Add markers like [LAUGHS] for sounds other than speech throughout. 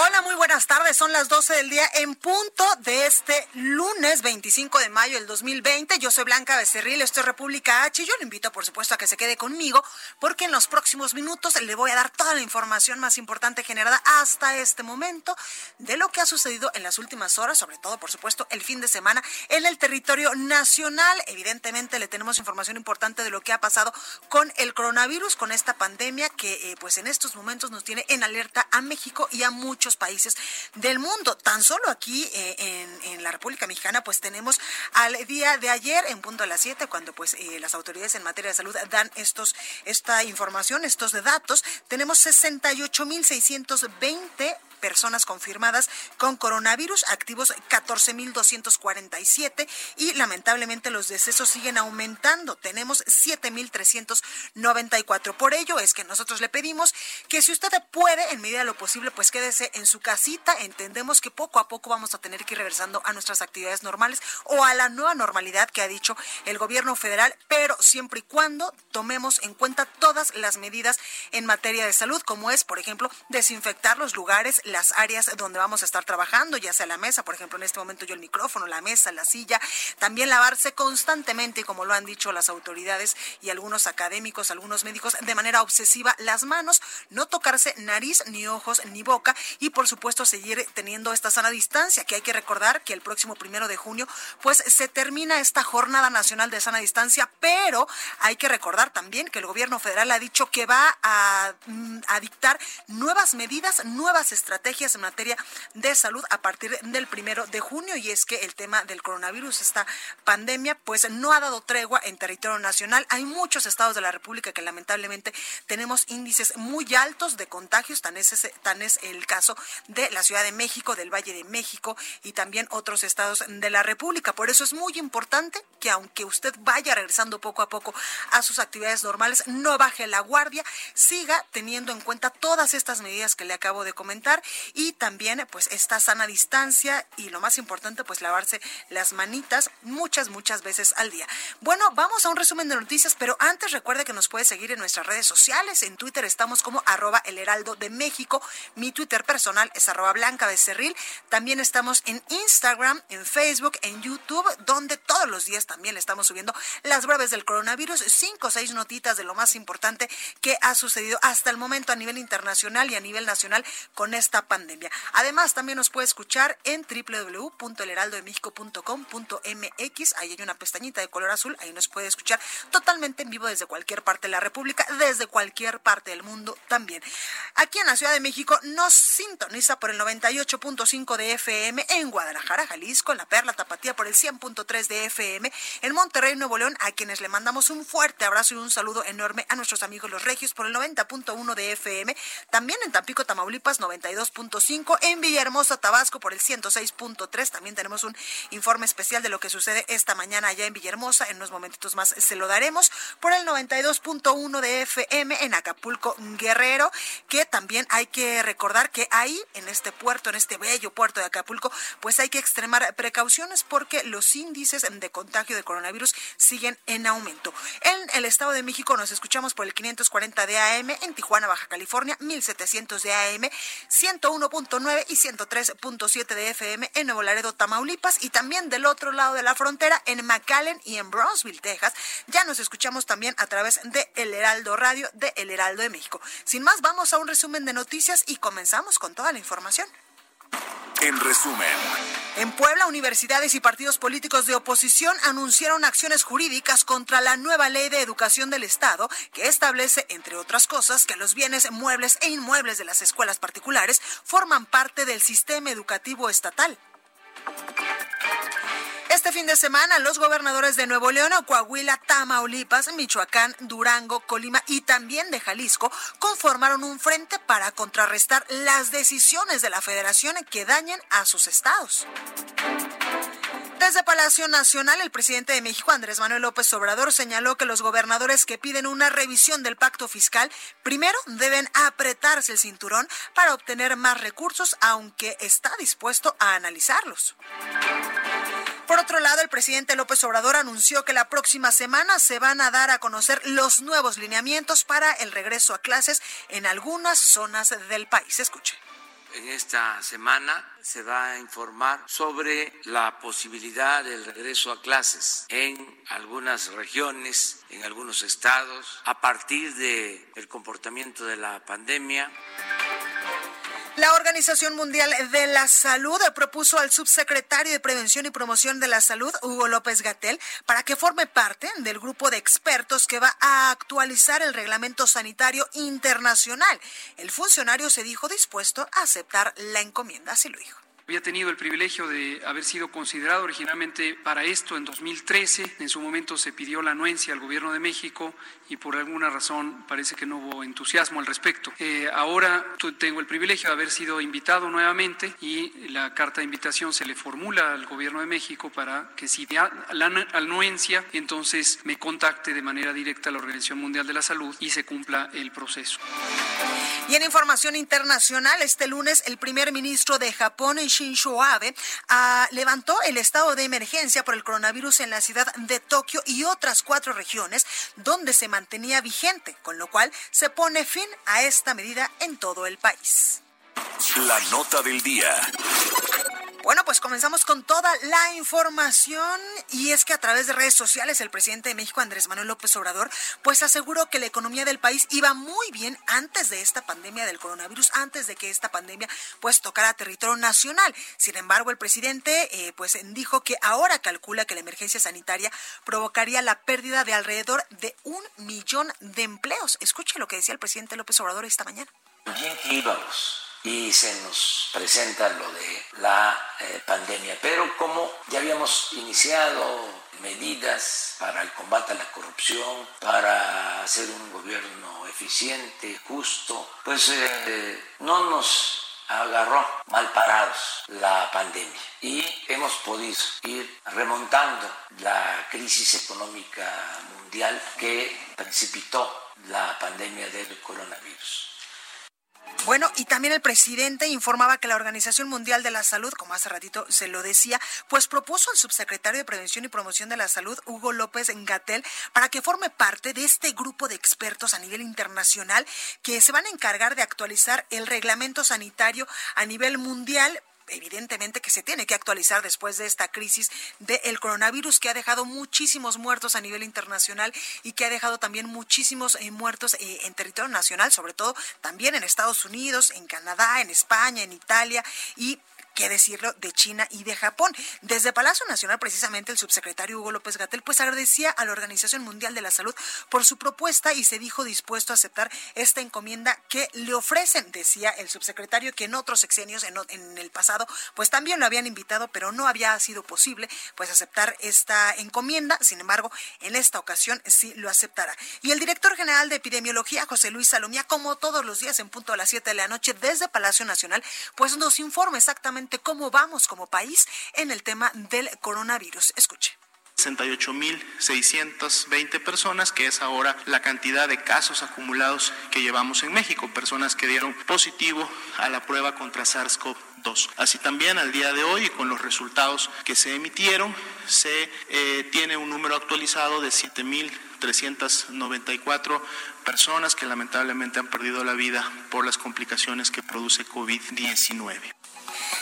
Hola, muy buenas tardes. Son las 12 del día en punto de este lunes 25 de mayo del 2020. Yo soy Blanca Becerril, esto es República H. y Yo le invito, por supuesto, a que se quede conmigo porque en los próximos minutos le voy a dar toda la información más importante generada hasta este momento de lo que ha sucedido en las últimas horas, sobre todo, por supuesto, el fin de semana en el territorio nacional. Evidentemente, le tenemos información importante de lo que ha pasado con el coronavirus, con esta pandemia que, eh, pues, en estos momentos nos tiene en alerta a México y a muchos países del mundo. Tan solo aquí eh, en, la República Mexicana, pues tenemos al día de ayer, en punto a las 7, cuando pues eh, las autoridades en materia de salud dan estos esta información, estos datos, tenemos 68.620 personas confirmadas con coronavirus, activos 14.247 y lamentablemente los decesos siguen aumentando. Tenemos 7.394. Por ello es que nosotros le pedimos que si usted puede, en medida de lo posible, pues quédese en su casita. Entendemos que poco a poco vamos a tener que ir regresando a nuestras actividades normales o a la nueva normalidad que ha dicho el gobierno federal, pero siempre y cuando tomemos en cuenta todas las medidas en materia de salud, como es, por ejemplo, desinfectar los lugares, las áreas donde vamos a estar trabajando, ya sea la mesa, por ejemplo, en este momento yo el micrófono, la mesa, la silla, también lavarse constantemente, como lo han dicho las autoridades y algunos académicos, algunos médicos, de manera obsesiva las manos, no tocarse nariz, ni ojos, ni boca y por supuesto seguir teniendo esta sana distancia, que hay que recordar que el próximo primero de junio pues se termina esta jornada nacional de sana distancia, pero hay que recordar también que el gobierno federal ha dicho que va a, a dictar nuevas medidas, nuevas estrategias en materia de salud a partir del primero de junio y es que el tema del coronavirus, esta pandemia, pues no ha dado tregua en territorio nacional. Hay muchos estados de la República que lamentablemente tenemos índices muy altos de contagios, tan es, ese, tan es el caso de la Ciudad de México, del Valle de México y también otros estados de la República. Por eso es muy importante que aunque usted vaya regresando poco a poco a sus actividades normales, no baje la guardia, siga teniendo en cuenta todas estas medidas que le acabo de comentar y también pues esta sana distancia y lo más importante pues lavarse las manitas muchas muchas veces al día. Bueno, vamos a un resumen de noticias, pero antes recuerde que nos puede seguir en nuestras redes sociales. En Twitter estamos como arroba el heraldo de México. Mi Twitter personal es arroba blanca becerril. También estamos en Instagram, en Facebook, en YouTube, donde todos los días también estamos subiendo las breves del coronavirus, cinco o seis notitas de lo más importante que ha sucedido hasta el momento a nivel internacional y a nivel nacional con esta pandemia. Además, también nos puede escuchar en www.elheraldodemexico.com.mx. Ahí hay una pestañita de color azul, ahí nos puede escuchar totalmente en vivo desde cualquier parte de la República, desde cualquier parte del mundo también. Aquí en la Ciudad de México nos sintoniza por el 98.5 de FM, en Guadalajara, Jalisco, en La Perla Tapatía por el 100.3 de FM, en Monterrey, Nuevo León, a quienes le mandamos un fuerte abrazo y un saludo enorme a nuestros amigos los regios por el 90.1 de FM, también en Tampico, Tamaulipas, 92.5, en Villahermosa, Tabasco por el 106.3, también tenemos un informe especial de lo que sucede esta mañana allá en Villahermosa, en unos momentitos más se lo daremos, por el 92.1 de FM en Acapulco, Guerrero, que también hay que recordar que ahí, en este puerto, en este bello puerto de Acapulco, pues hay que extremar precauciones porque los índices de contagio de coronavirus siguen en aumento. En el Estado de México nos escuchamos por el 540 de AM, en Tijuana, Baja California, 1700 de AM, 101.9 y 103.7 de FM en Nuevo Laredo, Tamaulipas y también del otro lado de la frontera en McAllen y en Brownsville, Texas. Ya nos escuchamos también a través de El Heraldo Radio de El Heraldo de México. Sin más, vamos a un resumen de noticias y comenzamos con toda la información. en resumen. En Puebla, universidades y partidos políticos de oposición anunciaron acciones jurídicas contra la nueva ley de educación del Estado que establece, entre otras cosas, que los bienes muebles e inmuebles de las escuelas particulares forman parte del sistema educativo estatal. Este fin de semana, los gobernadores de Nuevo León, Coahuila, Tamaulipas, Michoacán, Durango, Colima y también de Jalisco conformaron un frente para contrarrestar las decisiones de la federación que dañen a sus estados. Desde Palacio Nacional, el presidente de México, Andrés Manuel López Obrador, señaló que los gobernadores que piden una revisión del pacto fiscal primero deben apretarse el cinturón para obtener más recursos, aunque está dispuesto a analizarlos. Por otro lado, el presidente López Obrador anunció que la próxima semana se van a dar a conocer los nuevos lineamientos para el regreso a clases en algunas zonas del país. Escuche. En esta semana se va a informar sobre la posibilidad del regreso a clases en algunas regiones, en algunos estados, a partir del comportamiento de la pandemia. La Organización Mundial de la Salud propuso al subsecretario de Prevención y Promoción de la Salud, Hugo López Gatel, para que forme parte del grupo de expertos que va a actualizar el reglamento sanitario internacional. El funcionario se dijo dispuesto a aceptar la encomienda, así lo dijo. Había tenido el privilegio de haber sido considerado originalmente para esto en 2013. En su momento se pidió la anuencia al gobierno de México y por alguna razón parece que no hubo entusiasmo al respecto. Eh, ahora tengo el privilegio de haber sido invitado nuevamente y la carta de invitación se le formula al gobierno de México para que si da la anuencia, entonces me contacte de manera directa a la Organización Mundial de la Salud y se cumpla el proceso. Y en información internacional, este lunes el primer ministro de Japón, Shinzo Abe, ah, levantó el estado de emergencia por el coronavirus en la ciudad de Tokio y otras cuatro regiones donde se mantenía vigente, con lo cual se pone fin a esta medida en todo el país. La nota del día. Bueno, pues comenzamos con toda la información y es que a través de redes sociales el presidente de México, Andrés Manuel López Obrador, pues aseguró que la economía del país iba muy bien antes de esta pandemia del coronavirus, antes de que esta pandemia pues tocara territorio nacional. Sin embargo, el presidente eh, pues dijo que ahora calcula que la emergencia sanitaria provocaría la pérdida de alrededor de un millón de empleos. Escuche lo que decía el presidente López Obrador esta mañana. Bien y se nos presenta lo de la eh, pandemia. Pero como ya habíamos iniciado medidas para el combate a la corrupción, para hacer un gobierno eficiente, justo, pues eh, no nos agarró mal parados la pandemia y hemos podido ir remontando la crisis económica mundial que precipitó la pandemia del coronavirus. Bueno, y también el presidente informaba que la Organización Mundial de la Salud, como hace ratito se lo decía, pues propuso al subsecretario de Prevención y Promoción de la Salud, Hugo López Gatel, para que forme parte de este grupo de expertos a nivel internacional que se van a encargar de actualizar el reglamento sanitario a nivel mundial evidentemente que se tiene que actualizar después de esta crisis del coronavirus que ha dejado muchísimos muertos a nivel internacional y que ha dejado también muchísimos eh, muertos eh, en territorio nacional, sobre todo también en Estados Unidos, en Canadá, en España, en Italia y qué decirlo, de China y de Japón. Desde Palacio Nacional, precisamente, el subsecretario Hugo López Gatel, pues agradecía a la Organización Mundial de la Salud por su propuesta y se dijo dispuesto a aceptar esta encomienda que le ofrecen, decía el subsecretario, que en otros sexenios, en, en el pasado, pues también lo habían invitado, pero no había sido posible, pues aceptar esta encomienda. Sin embargo, en esta ocasión sí lo aceptará. Y el director general de epidemiología, José Luis Salomía, como todos los días en punto a las 7 de la noche desde Palacio Nacional, pues nos informa exactamente cómo vamos como país en el tema del coronavirus. Escuche. 68.620 personas, que es ahora la cantidad de casos acumulados que llevamos en México, personas que dieron positivo a la prueba contra SARS-CoV-2. Así también al día de hoy, con los resultados que se emitieron, se eh, tiene un número actualizado de 7.394 personas que lamentablemente han perdido la vida por las complicaciones que produce COVID-19.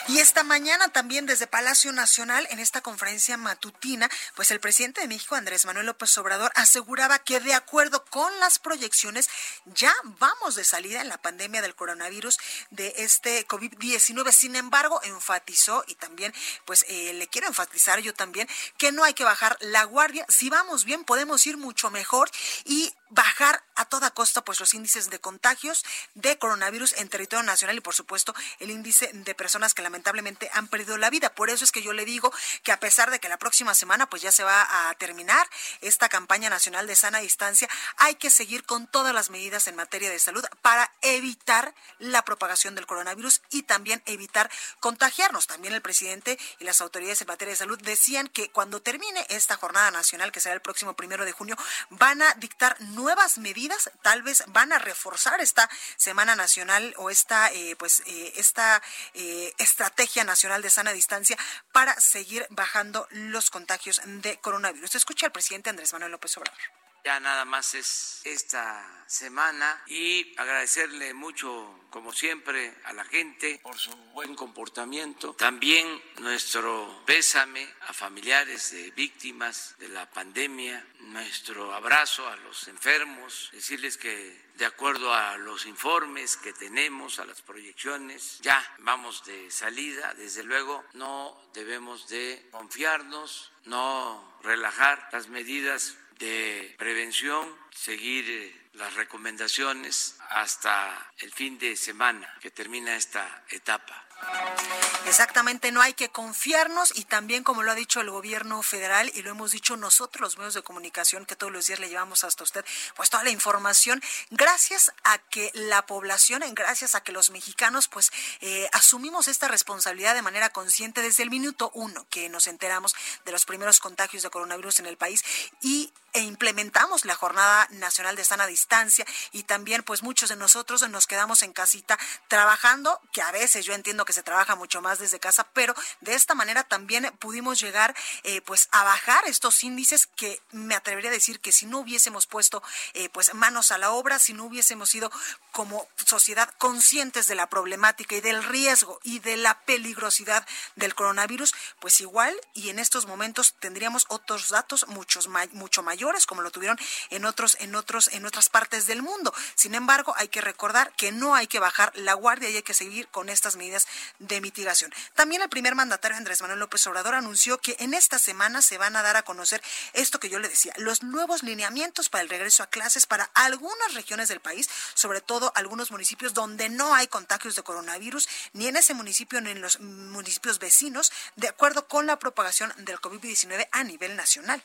Y esta mañana también desde Palacio Nacional, en esta conferencia matutina, pues el presidente de México, Andrés Manuel López Obrador, aseguraba que de acuerdo con las proyecciones, ya vamos de salida en la pandemia del coronavirus de este COVID-19. Sin embargo, enfatizó y también, pues eh, le quiero enfatizar yo también, que no hay que bajar la guardia. Si vamos bien, podemos ir mucho mejor y bajar a toda costa pues los índices de contagios de coronavirus en territorio nacional y por supuesto el índice de personas que lamentablemente han perdido la vida. Por eso es que yo le digo que a pesar de que la próxima semana pues ya se va a terminar esta campaña nacional de sana distancia, hay que seguir con todas las medidas en materia de salud para evitar la propagación del coronavirus y también evitar contagiarnos. También el presidente y las autoridades en materia de salud decían que cuando termine esta jornada nacional, que será el próximo primero de junio, van a dictar nuevas medidas, tal vez van a reforzar esta Semana Nacional o esta, eh, pues, eh, esta eh, estrategia nacional de sana distancia para seguir bajando los contagios de coronavirus. Escucha al presidente Andrés Manuel López Obrador. Ya nada más es esta semana y agradecerle mucho, como siempre, a la gente por su buen comportamiento. También nuestro pésame a familiares de víctimas de la pandemia, nuestro abrazo a los enfermos, decirles que de acuerdo a los informes que tenemos, a las proyecciones, ya vamos de salida. Desde luego, no debemos de confiarnos, no relajar las medidas de prevención, seguir eh, las recomendaciones hasta el fin de semana que termina esta etapa. Exactamente, no hay que confiarnos y también como lo ha dicho el gobierno federal y lo hemos dicho nosotros los medios de comunicación que todos los días le llevamos hasta usted, pues toda la información, gracias a que la población, gracias a que los mexicanos pues eh, asumimos esta responsabilidad de manera consciente desde el minuto uno que nos enteramos de los primeros contagios de coronavirus en el país y e implementamos la jornada nacional de sana distancia y también pues muchos de nosotros nos quedamos en casita trabajando, que a veces yo entiendo que se trabaja mucho más desde casa, pero de esta manera también pudimos llegar eh, pues a bajar estos índices que me atrevería a decir que si no hubiésemos puesto eh, pues manos a la obra, si no hubiésemos sido como sociedad conscientes de la problemática y del riesgo y de la peligrosidad del coronavirus, pues igual y en estos momentos tendríamos otros datos muchos mucho mayores como lo tuvieron en otros, en otros, en otras partes del mundo. Sin embargo, hay que recordar que no hay que bajar la guardia y hay que seguir con estas medidas de mitigación. También el primer mandatario Andrés Manuel López Obrador anunció que en esta semana se van a dar a conocer esto que yo le decía, los nuevos lineamientos para el regreso a clases para algunas regiones del país, sobre todo algunos municipios donde no hay contagios de coronavirus, ni en ese municipio ni en los municipios vecinos, de acuerdo con la propagación del COVID-19 a nivel nacional.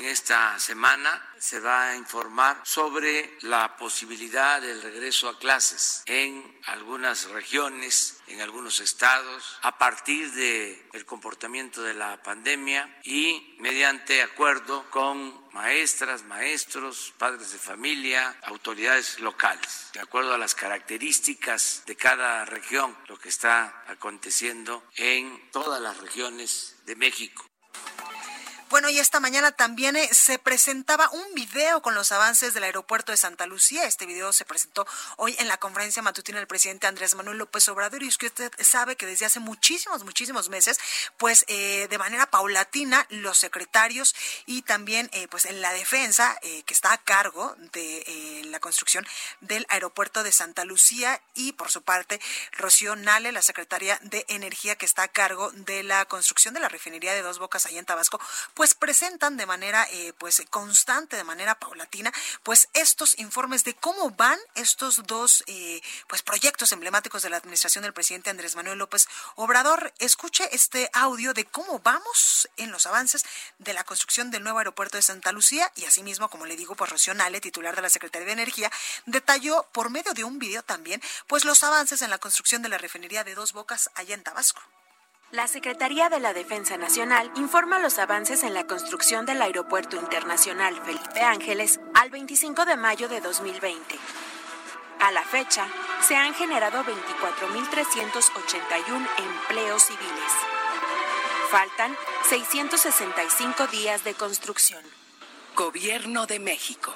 En esta semana se va a informar sobre la posibilidad del regreso a clases en algunas regiones, en algunos estados, a partir del comportamiento de la pandemia y mediante acuerdo con maestras, maestros, padres de familia, autoridades locales, de acuerdo a las características de cada región, lo que está aconteciendo en todas las regiones de México. Bueno, y esta mañana también eh, se presentaba un video con los avances del aeropuerto de Santa Lucía. Este video se presentó hoy en la conferencia matutina del presidente Andrés Manuel López Obrador. Y es que usted sabe que desde hace muchísimos, muchísimos meses, pues eh, de manera paulatina, los secretarios y también eh, pues en la defensa que está a cargo de la construcción del aeropuerto de Santa Lucía y por su parte Rocío Nale, la secretaria de Energía que está a cargo de la construcción de la refinería de Dos Bocas allá en Tabasco, pues presentan de manera eh, pues constante, de manera paulatina, pues estos informes de cómo van estos dos eh, pues proyectos emblemáticos de la administración del presidente Andrés Manuel López Obrador. Escuche este audio de cómo vamos en los avances de la construcción del nuevo aeropuerto de Santa Lucía y asimismo, como le digo, pues Rocío Nale, titular de la Secretaría de Energía, detalló por medio de un video también pues los avances en la construcción de la refinería de Dos Bocas allá en Tabasco. La Secretaría de la Defensa Nacional informa los avances en la construcción del Aeropuerto Internacional Felipe Ángeles al 25 de mayo de 2020. A la fecha, se han generado 24.381 empleos civiles. Faltan 665 días de construcción. Gobierno de México.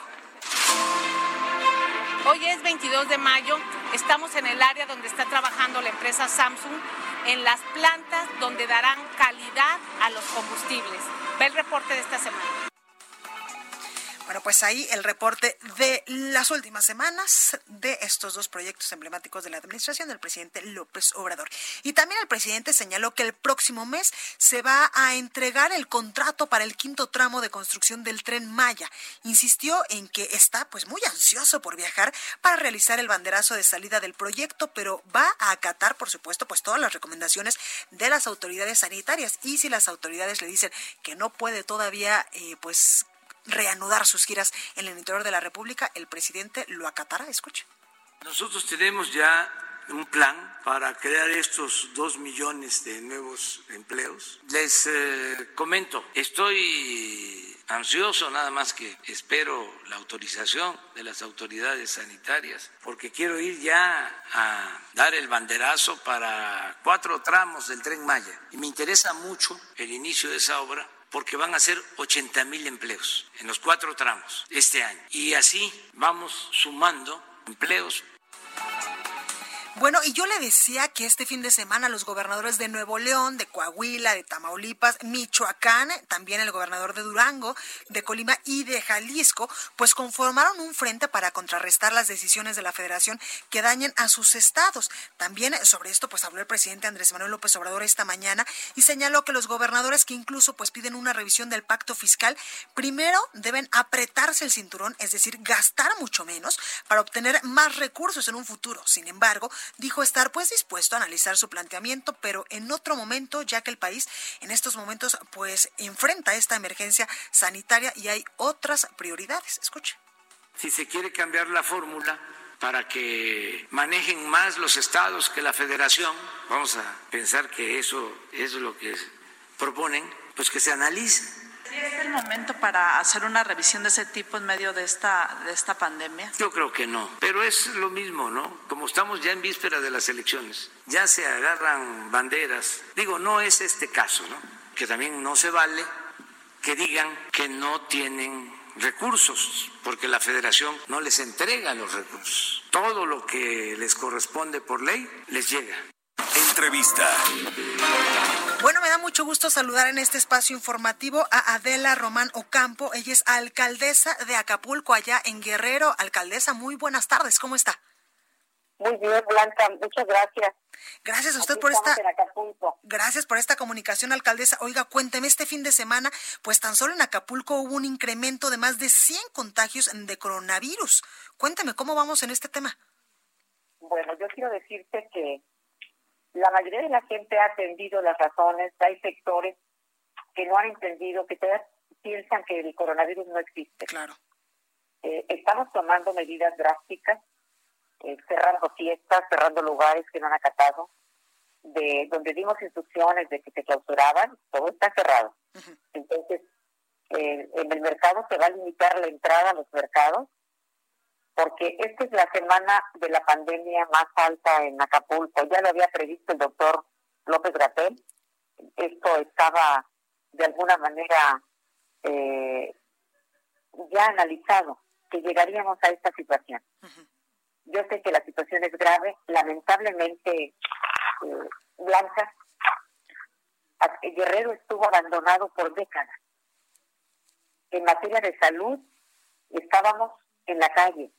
Hoy es 22 de mayo Estamos en el área donde está trabajando la empresa Samsung, en las plantas donde darán calidad a los combustibles. Ve el reporte de esta semana. Bueno, pues ahí el reporte de las últimas semanas de estos dos proyectos emblemáticos de la administración del presidente López Obrador. Y también el presidente señaló que el próximo mes se va a entregar el contrato para el quinto tramo de construcción del tren Maya. Insistió en que está pues muy ansioso por viajar para realizar el banderazo de salida del proyecto, pero va a acatar, por supuesto, pues todas las recomendaciones de las autoridades sanitarias. Y si las autoridades le dicen que no puede todavía eh, pues reanudar sus giras en el interior de la República, el presidente lo acatará. Escuche. Nosotros tenemos ya un plan para crear estos dos millones de nuevos empleos. Les eh, comento, estoy ansioso, nada más que espero la autorización de las autoridades sanitarias, porque quiero ir ya a dar el banderazo para cuatro tramos del tren Maya. Y me interesa mucho el inicio de esa obra porque van a ser 80 mil empleos en los cuatro tramos este año. Y así vamos sumando empleos bueno, y yo le decía que este fin de semana los gobernadores de Nuevo León, de Coahuila, de Tamaulipas, Michoacán, también el gobernador de Durango, de Colima y de Jalisco, pues conformaron un frente para contrarrestar las decisiones de la federación que dañen a sus estados. También sobre esto pues habló el presidente Andrés Manuel López Obrador esta mañana y señaló que los gobernadores que incluso pues piden una revisión del pacto fiscal, primero deben apretarse el cinturón, es decir, gastar mucho menos para obtener más recursos en un futuro. Sin embargo, dijo estar pues dispuesto a analizar su planteamiento, pero en otro momento, ya que el país en estos momentos pues enfrenta esta emergencia sanitaria y hay otras prioridades. Escuche. Si se quiere cambiar la fórmula para que manejen más los estados que la federación, vamos a pensar que eso es lo que proponen, pues que se analice ¿Es el momento para hacer una revisión de ese tipo en medio de esta, de esta pandemia? Yo creo que no, pero es lo mismo, ¿no? Como estamos ya en víspera de las elecciones, ya se agarran banderas. Digo, no es este caso, ¿no? Que también no se vale que digan que no tienen recursos, porque la federación no les entrega los recursos. Todo lo que les corresponde por ley les llega. Entrevista. Bueno, me da mucho gusto saludar en este espacio informativo a Adela Román Ocampo. Ella es alcaldesa de Acapulco, allá en Guerrero. Alcaldesa, muy buenas tardes. ¿Cómo está? Muy bien, Blanca. Muchas gracias. Gracias a usted por esta. Gracias por esta comunicación, alcaldesa. Oiga, cuénteme, este fin de semana, pues tan solo en Acapulco hubo un incremento de más de 100 contagios de coronavirus. Cuénteme, ¿cómo vamos en este tema? Bueno, yo quiero decirte que la mayoría de la gente ha atendido las razones, hay sectores que no han entendido, que todavía piensan que el coronavirus no existe. Claro. Eh, estamos tomando medidas drásticas, eh, cerrando fiestas, cerrando lugares que no han acatado, de donde dimos instrucciones de que se clausuraban, todo está cerrado. Entonces, eh, en el mercado se va a limitar la entrada a los mercados porque esta es la semana de la pandemia más alta en Acapulco. Ya lo había previsto el doctor López Gratel. Esto estaba de alguna manera eh, ya analizado, que llegaríamos a esta situación. Yo sé que la situación es grave, lamentablemente, eh, Blanca, Guerrero estuvo abandonado por décadas. En materia de salud, estábamos en la calle,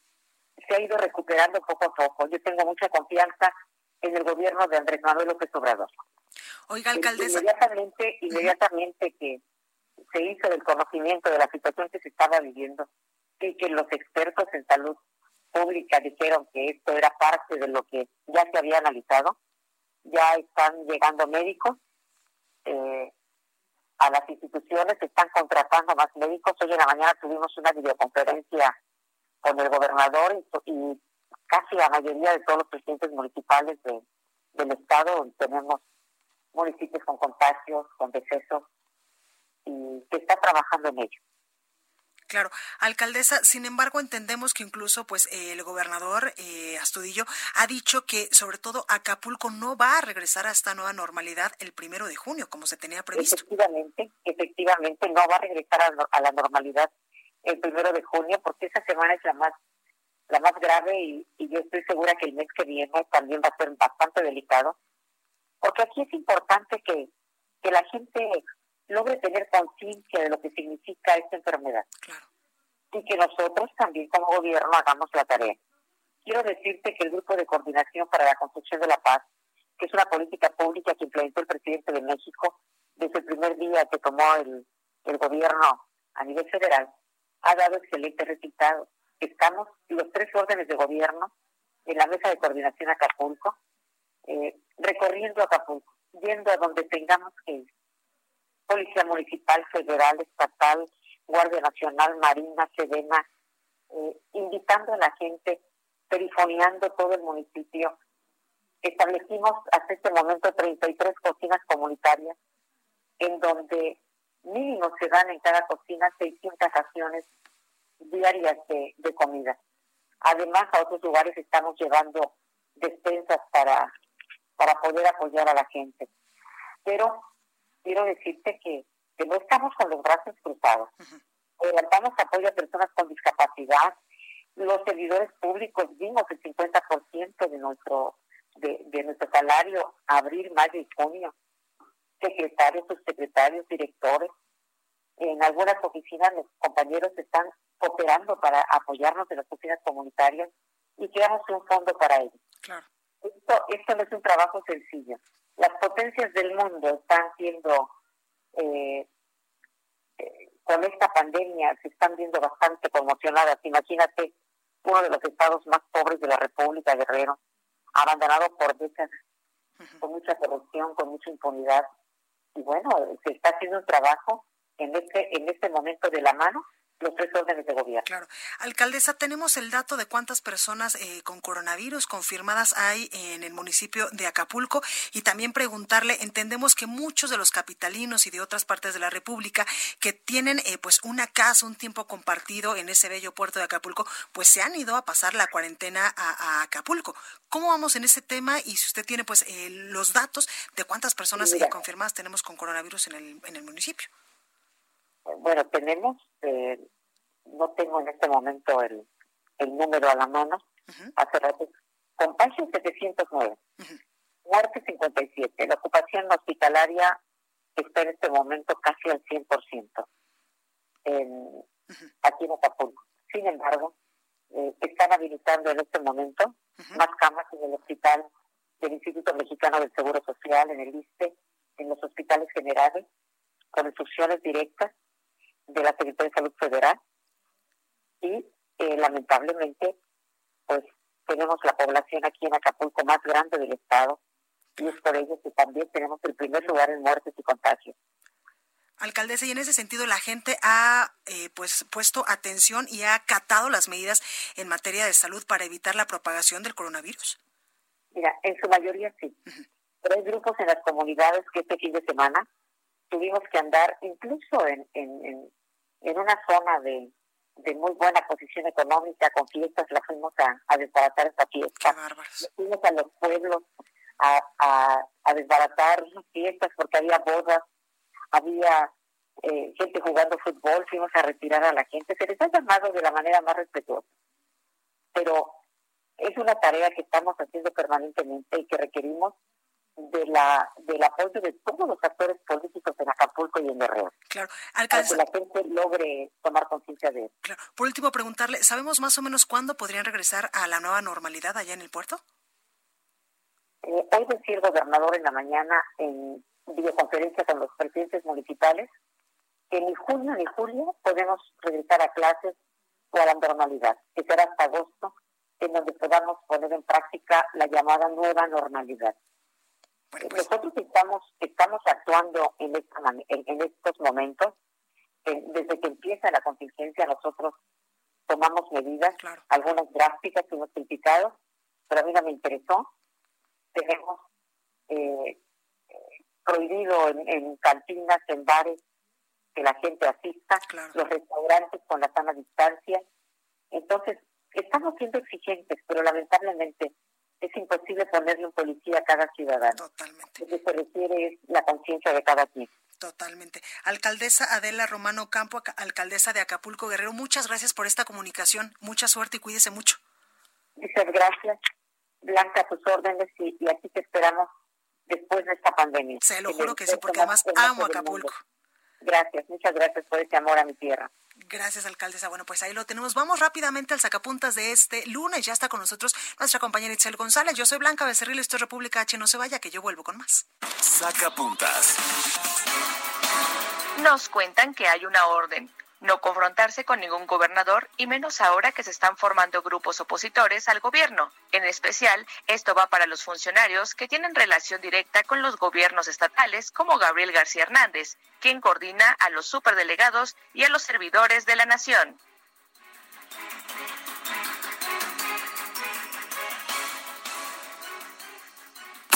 se ha ido recuperando poco a poco. Yo tengo mucha confianza en el gobierno de Andrés Manuel López Obrador. Oiga, alcaldesa. Inmediatamente, inmediatamente que se hizo el conocimiento de la situación que se estaba viviendo y que los expertos en salud pública dijeron que esto era parte de lo que ya se había analizado, ya están llegando médicos eh, a las instituciones, están contratando más médicos. Hoy en la mañana tuvimos una videoconferencia con el gobernador y, casi la mayoría de todos los presidentes municipales de, del estado tenemos municipios con contagios, con decesos y que está trabajando en ello. Claro, alcaldesa, sin embargo entendemos que incluso pues el gobernador eh, Astudillo ha dicho que sobre todo Acapulco no va a regresar a esta nueva normalidad el primero de junio como se tenía previsto. Efectivamente, efectivamente no va a regresar a la normalidad el primero de junio, porque esa semana es la más la más grave y, y yo estoy segura que el mes que viene también va a ser bastante delicado, porque aquí es importante que, que la gente logre tener conciencia de lo que significa esta enfermedad. Y que nosotros también como gobierno hagamos la tarea. Quiero decirte que el Grupo de Coordinación para la Construcción de la Paz, que es una política pública que implementó el presidente de México desde el primer día que tomó el, el gobierno a nivel federal, ha dado excelentes resultados. Estamos los tres órdenes de gobierno en la mesa de coordinación Acapulco, eh, recorriendo Acapulco, yendo a donde tengamos que ir. Policía Municipal, Federal, Estatal, Guardia Nacional, Marina, Sedena, eh, invitando a la gente, perifoneando todo el municipio. Establecimos hasta este momento 33 cocinas comunitarias, en donde mínimo se dan en cada cocina 600 raciones diarias de, de comida. Además, a otros lugares estamos llevando despensas para, para poder apoyar a la gente. Pero quiero decirte que, que no estamos con los brazos cruzados. Levantamos apoyo a personas con discapacidad. Los servidores públicos dimos el 50% de nuestro de, de nuestro salario abril, mayo y junio. Secretarios, subsecretarios, directores. En algunas oficinas los compañeros están cooperando para apoyarnos en las oficinas comunitarias y creamos un fondo para ellos. Esto, esto no es un trabajo sencillo las potencias del mundo están siendo, eh, eh, con esta pandemia, se están viendo bastante conmocionadas. Imagínate uno de los estados más pobres de la República, Guerrero, abandonado por décadas, con mucha corrupción, con mucha impunidad. Y bueno, se está haciendo un trabajo en este, en este momento de la mano los tres órdenes de gobierno. Claro. Alcaldesa, tenemos el dato de cuántas personas eh, con coronavirus confirmadas hay en el municipio de Acapulco y también preguntarle, entendemos que muchos de los capitalinos y de otras partes de la República que tienen eh, pues una casa, un tiempo compartido en ese bello puerto de Acapulco, pues se han ido a pasar la cuarentena a, Acapulco. ¿Cómo vamos en ese tema? Y si usted tiene pues eh, los datos de cuántas personas confirmadas tenemos con coronavirus en el, en el municipio. Bueno, tenemos, eh, no tengo en este momento el, el número a la mano, hace rato, contagios 709, muerte 57, la ocupación hospitalaria está en este momento casi al 100% en, aquí en Acapulco. Sin embargo, eh, están habilitando en este momento más camas en el hospital del Instituto Mexicano del Seguro Social, en el ISTE, en los hospitales generales, con instrucciones directas de la Secretaría de Salud Federal y eh, lamentablemente pues tenemos la población aquí en Acapulco más grande del estado y es por ello que también tenemos el primer lugar en muertes y contagios. Alcaldesa, y en ese sentido la gente ha eh, pues puesto atención y ha acatado las medidas en materia de salud para evitar la propagación del coronavirus. Mira, en su mayoría sí. Pero hay grupos en las comunidades que este fin de semana tuvimos que andar incluso en, en, en, una zona de, de muy buena posición económica, con fiestas, la fuimos a, a desbaratar esta fiesta. Fuimos a los pueblos a, a, a desbaratar fiestas porque había bodas, había eh, gente jugando fútbol, fuimos a retirar a la gente. Se les ha llamado de la manera más respetuosa. Pero es una tarea que estamos haciendo permanentemente y que requerimos de la del apoyo de todos los actores políticos en Acapulco y en Guerrero. Claro, Para que la gente logre tomar conciencia de eso. Claro. Por último, preguntarle, ¿sabemos más o menos cuándo podrían regresar a la nueva normalidad allá en el puerto? Eh, hoy decía el gobernador en la mañana en videoconferencia con los presidentes municipales que ni junio ni julio podemos regresar a clases o a la normalidad, que será hasta agosto, en donde podamos poner en práctica la llamada nueva normalidad. Pues nosotros estamos estamos actuando en, esta en, estos momentos. desde que empieza la contingencia, nosotros tomamos medidas, algunas drásticas que hemos criticado, pero a mí no me interesó. Tenemos eh, prohibido en, cantinas, en bares, que la gente asista, los restaurantes con la sana distancia. Entonces, estamos siendo exigentes, pero lamentablemente es imposible ponerle un policía a cada ciudadano. Totalmente. Lo que se requiere es la conciencia de cada quien. Totalmente. Alcaldesa Adela Romano Campo, alcaldesa de Acapulco Guerrero, muchas gracias por esta comunicación. Mucha suerte y cuídese mucho. Muchas gracias. Blanca, tus órdenes y, y aquí te esperamos después de esta pandemia. Se lo juro que sí, porque además amo Acapulco. Gracias, muchas gracias por ese amor a mi tierra. Gracias, alcaldesa. Bueno, pues ahí lo tenemos. Vamos rápidamente al sacapuntas de este lunes. Ya está con nosotros nuestra compañera Itzel González. Yo soy Blanca Becerril, esto es República H. No se vaya, que yo vuelvo con más. Sacapuntas. Nos cuentan que hay una orden no confrontarse con ningún gobernador y menos ahora que se están formando grupos opositores al gobierno. En especial, esto va para los funcionarios que tienen relación directa con los gobiernos estatales, como Gabriel García Hernández, quien coordina a los superdelegados y a los servidores de la nación.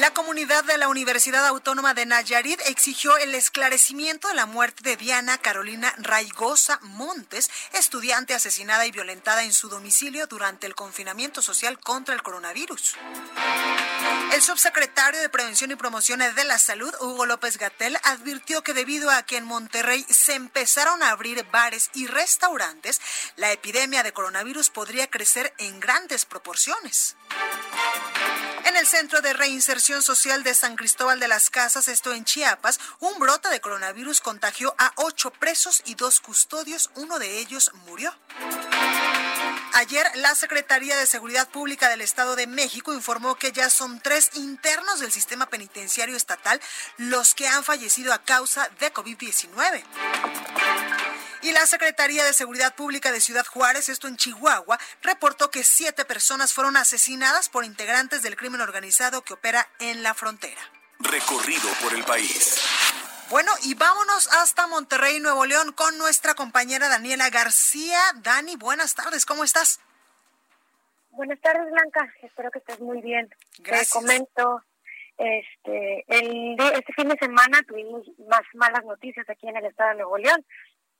La comunidad de la Universidad Autónoma de Nayarit exigió el esclarecimiento de la muerte de Diana Carolina Raigosa Montes, estudiante asesinada y violentada en su domicilio durante el confinamiento social contra el coronavirus. El subsecretario de Prevención y Promoción de la Salud, Hugo López Gatel, advirtió que debido a que en Monterrey se empezaron a abrir bares y restaurantes, la epidemia de coronavirus podría crecer en grandes proporciones. En el Centro de Reinserción Social de San Cristóbal de las Casas, esto en Chiapas, un brote de coronavirus contagió a ocho presos y dos custodios, uno de ellos murió. Ayer, la Secretaría de Seguridad Pública del Estado de México informó que ya son tres internos del sistema penitenciario estatal los que han fallecido a causa de COVID-19. Y la Secretaría de Seguridad Pública de Ciudad Juárez, esto en Chihuahua, reportó que siete personas fueron asesinadas por integrantes del crimen organizado que opera en la frontera. Recorrido por el país. Bueno, y vámonos hasta Monterrey, Nuevo León, con nuestra compañera Daniela García. Dani, buenas tardes, ¿cómo estás? Buenas tardes, Blanca. Espero que estés muy bien. Gracias. Te comento, este, el, este fin de semana tuvimos más malas noticias aquí en el estado de Nuevo León.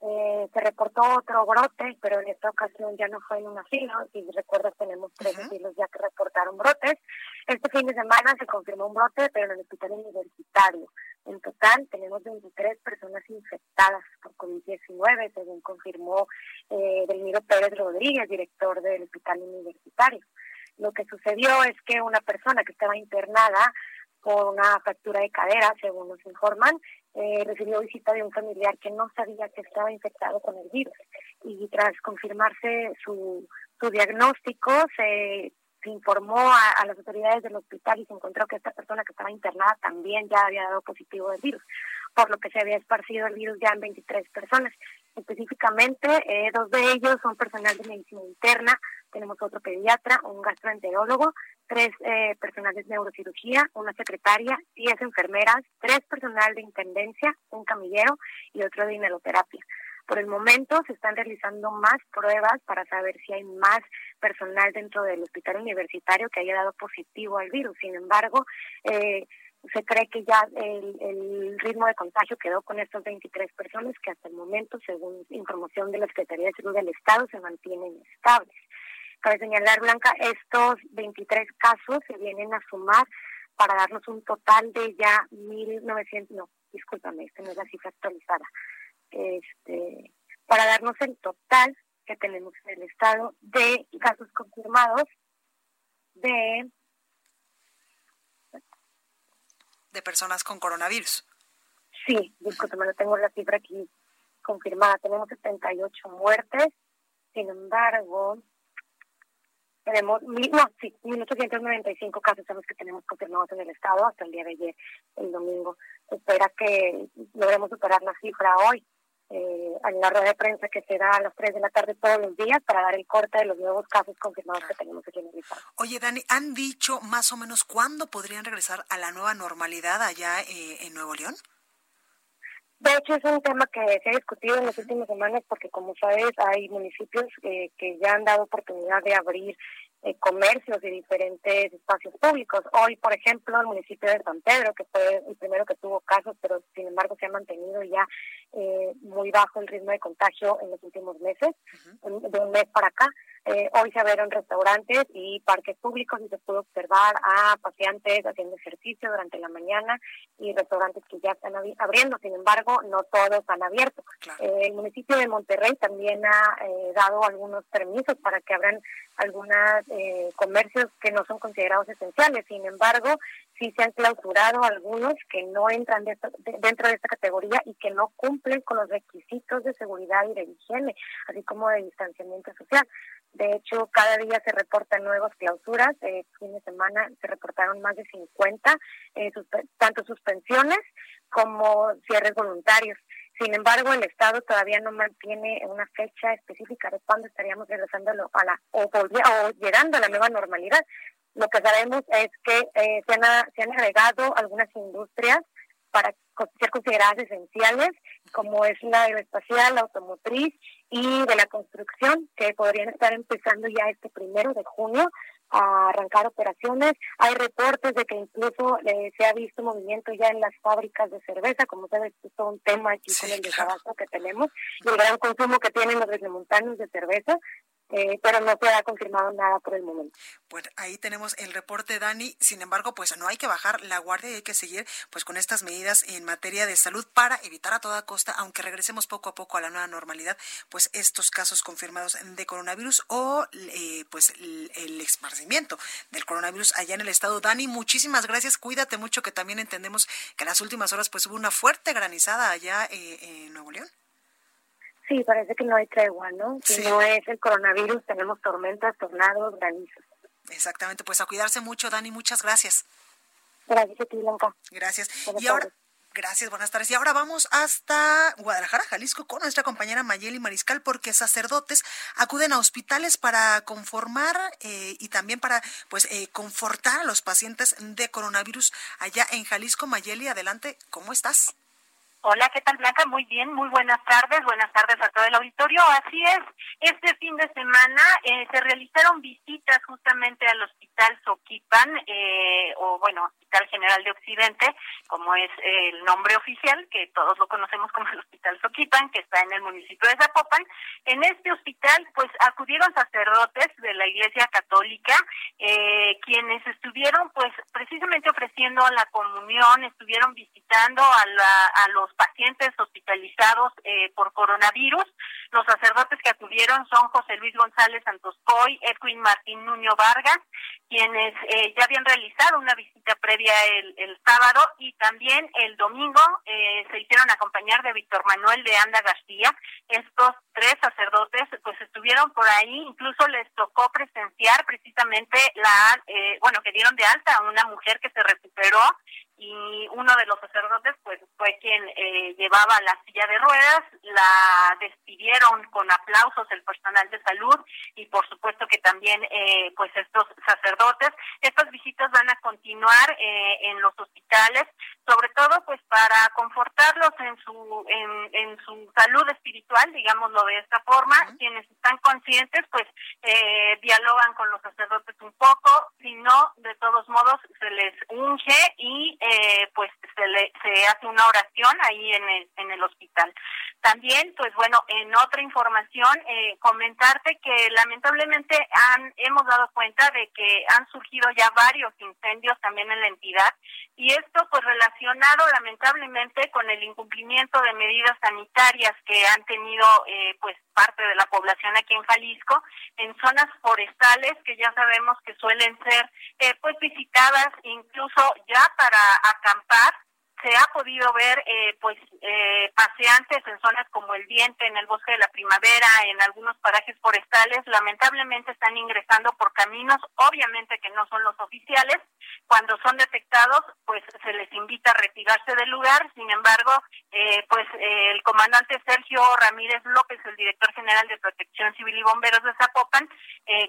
Eh, se reportó otro brote, pero en esta ocasión ya no fue en un asilo. Si recuerdas, tenemos tres asilos ya que reportaron brotes. Este fin de semana se confirmó un brote, pero en el hospital universitario. En total, tenemos 23 personas infectadas por COVID-19, según confirmó eh, Delmiro Pérez Rodríguez, director del hospital universitario. Lo que sucedió es que una persona que estaba internada por una fractura de cadera, según nos informan, eh, recibió visita de un familiar que no sabía que estaba infectado con el virus. Y tras confirmarse su, su diagnóstico, se, se informó a, a, las autoridades del hospital y se encontró que esta persona que estaba internada también ya había dado positivo del virus, por lo que se había esparcido el virus ya en 23 personas. Específicamente, eh, dos de ellos son personal de medicina interna, tenemos otro pediatra, un gastroenterólogo, tres eh, personal de neurocirugía, una secretaria, diez enfermeras, tres personal de intendencia, un camillero y otro de inhaloterapia. Por el momento se están realizando más pruebas para saber si hay más personal dentro del hospital universitario que haya dado positivo al virus. Sin embargo, eh, se cree que ya el, el, ritmo de contagio quedó con estas 23 personas que hasta el momento, según información de la Secretaría de Salud del Estado, se mantienen estables. Cabe señalar, Blanca, estos 23 casos se vienen a sumar para darnos un total de ya 1.900, no, discúlpame, esta no es la cifra actualizada, este, para darnos el total que tenemos en el estado de casos confirmados de de personas con coronavirus. Sí, discúlpeme, no tengo la cifra aquí confirmada. Tenemos 78 muertes, sin embargo, tenemos, no, sí, 1.895 casos son los que tenemos confirmados en el estado hasta el día de ayer, el domingo. Espera que logremos superar la cifra hoy. Eh, en la rueda de prensa que se da a las 3 de la tarde todos los días para dar el corte de los nuevos casos confirmados que tenemos aquí en el estado. Oye, Dani, ¿han dicho más o menos cuándo podrían regresar a la nueva normalidad allá eh, en Nuevo León? De hecho, es un tema que se ha discutido en las últimas semanas porque, como sabes, hay municipios eh, que ya han dado oportunidad de abrir eh, comercios y diferentes espacios públicos. Hoy, por ejemplo, el municipio de San Pedro, que fue el primero que tuvo casos, pero sin embargo se ha mantenido ya eh, muy bajo el ritmo de contagio en los últimos meses, de un mes para acá. Eh, hoy se abrieron restaurantes y parques públicos y se pudo observar a pacientes haciendo ejercicio durante la mañana y restaurantes que ya están abriendo. Sin embargo, no todos han abierto. Eh, el municipio de Monterrey también ha eh, dado algunos permisos para que abran algunos comercios que no son considerados esenciales. Sin embargo, sí se han clausurado algunos que no entran dentro de esta categoría y que no cumplen con los requisitos de seguridad y de higiene, así como de distanciamiento social. De hecho, cada día se reportan nuevas clausuras. Eh, fin de semana se reportaron más de 50, eh, tanto suspensiones como cierres voluntarios. Sin embargo, el Estado todavía no mantiene una fecha específica de cuándo estaríamos regresando a la o, o llegando a la nueva normalidad. Lo que sabemos es que eh, se, han, se han agregado algunas industrias para ser consideradas esenciales, como es la aeroespacial, la automotriz y de la construcción, que podrían estar empezando ya este primero de junio a arrancar operaciones. Hay reportes de que incluso eh, se ha visto movimiento ya en las fábricas de cerveza, como sabes, es todo un tema aquí con el desabasto que tenemos y el gran consumo que tienen los desmontanos de cerveza. Eh, pero no se ha confirmado nada por el momento. Pues ahí tenemos el reporte, Dani. Sin embargo, pues no hay que bajar la guardia y hay que seguir pues con estas medidas en materia de salud para evitar a toda costa, aunque regresemos poco a poco a la nueva normalidad, pues estos casos confirmados de coronavirus o eh, pues el, esparcimiento del coronavirus allá en el estado. Dani, muchísimas gracias. Cuídate mucho, que también entendemos que en las últimas horas pues hubo una fuerte granizada allá eh, en Nuevo León. Sí, parece que no hay tregua, ¿no? Si no es el coronavirus, tenemos tormentas, tornados, granizos. Exactamente, pues a cuidarse mucho, Dani, muchas gracias. Gracias a ti, Blanca. Gracias. y ahora, gracias, buenas tardes. Y ahora vamos hasta Guadalajara, Jalisco, con nuestra compañera Mayeli Mariscal, porque sacerdotes acuden a hospitales para conformar eh, y también para pues eh, confortar a los pacientes de coronavirus allá en Jalisco. Mayeli, adelante, ¿cómo estás? Hola, ¿qué tal Blanca? Muy bien, muy buenas tardes, buenas tardes a todo el auditorio. Así es, este fin de semana eh, se realizaron visitas justamente al Hospital Soquipan, eh, o bueno, Hospital General de Occidente, como es el nombre oficial, que todos lo conocemos como el Hospital Soquipan, que está en el municipio de Zapopan. En este hospital, pues acudieron sacerdotes de la Iglesia Católica, eh, quienes estuvieron, pues precisamente ofreciendo la comunión, estuvieron visitando a, la, a los pacientes hospitalizados eh, por coronavirus. Los sacerdotes que acudieron son José Luis González Santoscoy, Edwin Martín Nuño Vargas, quienes eh, ya habían realizado una visita previa el, sábado y también el domingo eh, se hicieron acompañar de Víctor Manuel de Anda García. Estos tres sacerdotes pues estuvieron por ahí, incluso les tocó presenciar precisamente la, bueno, que dieron de alta a una mujer que se recuperó y uno de los sacerdotes pues fue quien eh, llevaba la silla de ruedas, la despidieron con aplausos el personal de salud y por supuesto que también eh, pues estos sacerdotes. Estas visitas van a continuar eh, en los hospitales, sobre todo pues para confortarlos en su en, en su salud espiritual, digámoslo de esta forma. Quienes están conscientes pues dialogan con los sacerdotes un poco, si no de todos modos se les unge y eh, pues se, le, se hace una oración ahí en el, en el hospital. También, pues bueno, en otra información, eh, comentarte que lamentablemente han, hemos dado cuenta de que han surgido ya varios incendios también en la entidad y esto pues relacionado lamentablemente con el incumplimiento de medidas sanitarias que han tenido eh, pues parte de la población aquí en Jalisco en zonas forestales que ya sabemos que suelen ser pues visitadas incluso ya para acampar se ha podido ver eh, pues eh, paseantes en zonas como el Diente, en el Bosque de la Primavera, en algunos parajes forestales, lamentablemente están ingresando por caminos, obviamente que no son los oficiales, cuando son detectados pues se les invita a retirarse del lugar, sin embargo eh, pues el comandante Sergio Ramírez López, el director general de Protección Civil y Bomberos de Zapopan,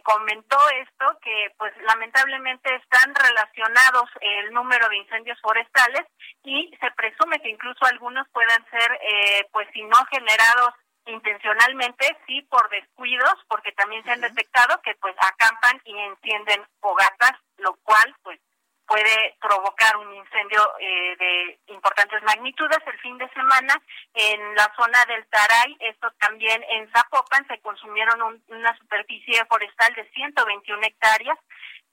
comentó esto que pues lamentablemente están relacionados el número de incendios forestales y se presume que incluso algunos puedan ser, eh, pues si no generados intencionalmente, sí por descuidos, porque también se han detectado que pues acampan y encienden fogatas, lo cual pues puede provocar un incendio eh, de importantes magnitudes el fin de semana en la zona del Taray, esto también en Zapopan se consumieron una superficie forestal de 121 hectáreas,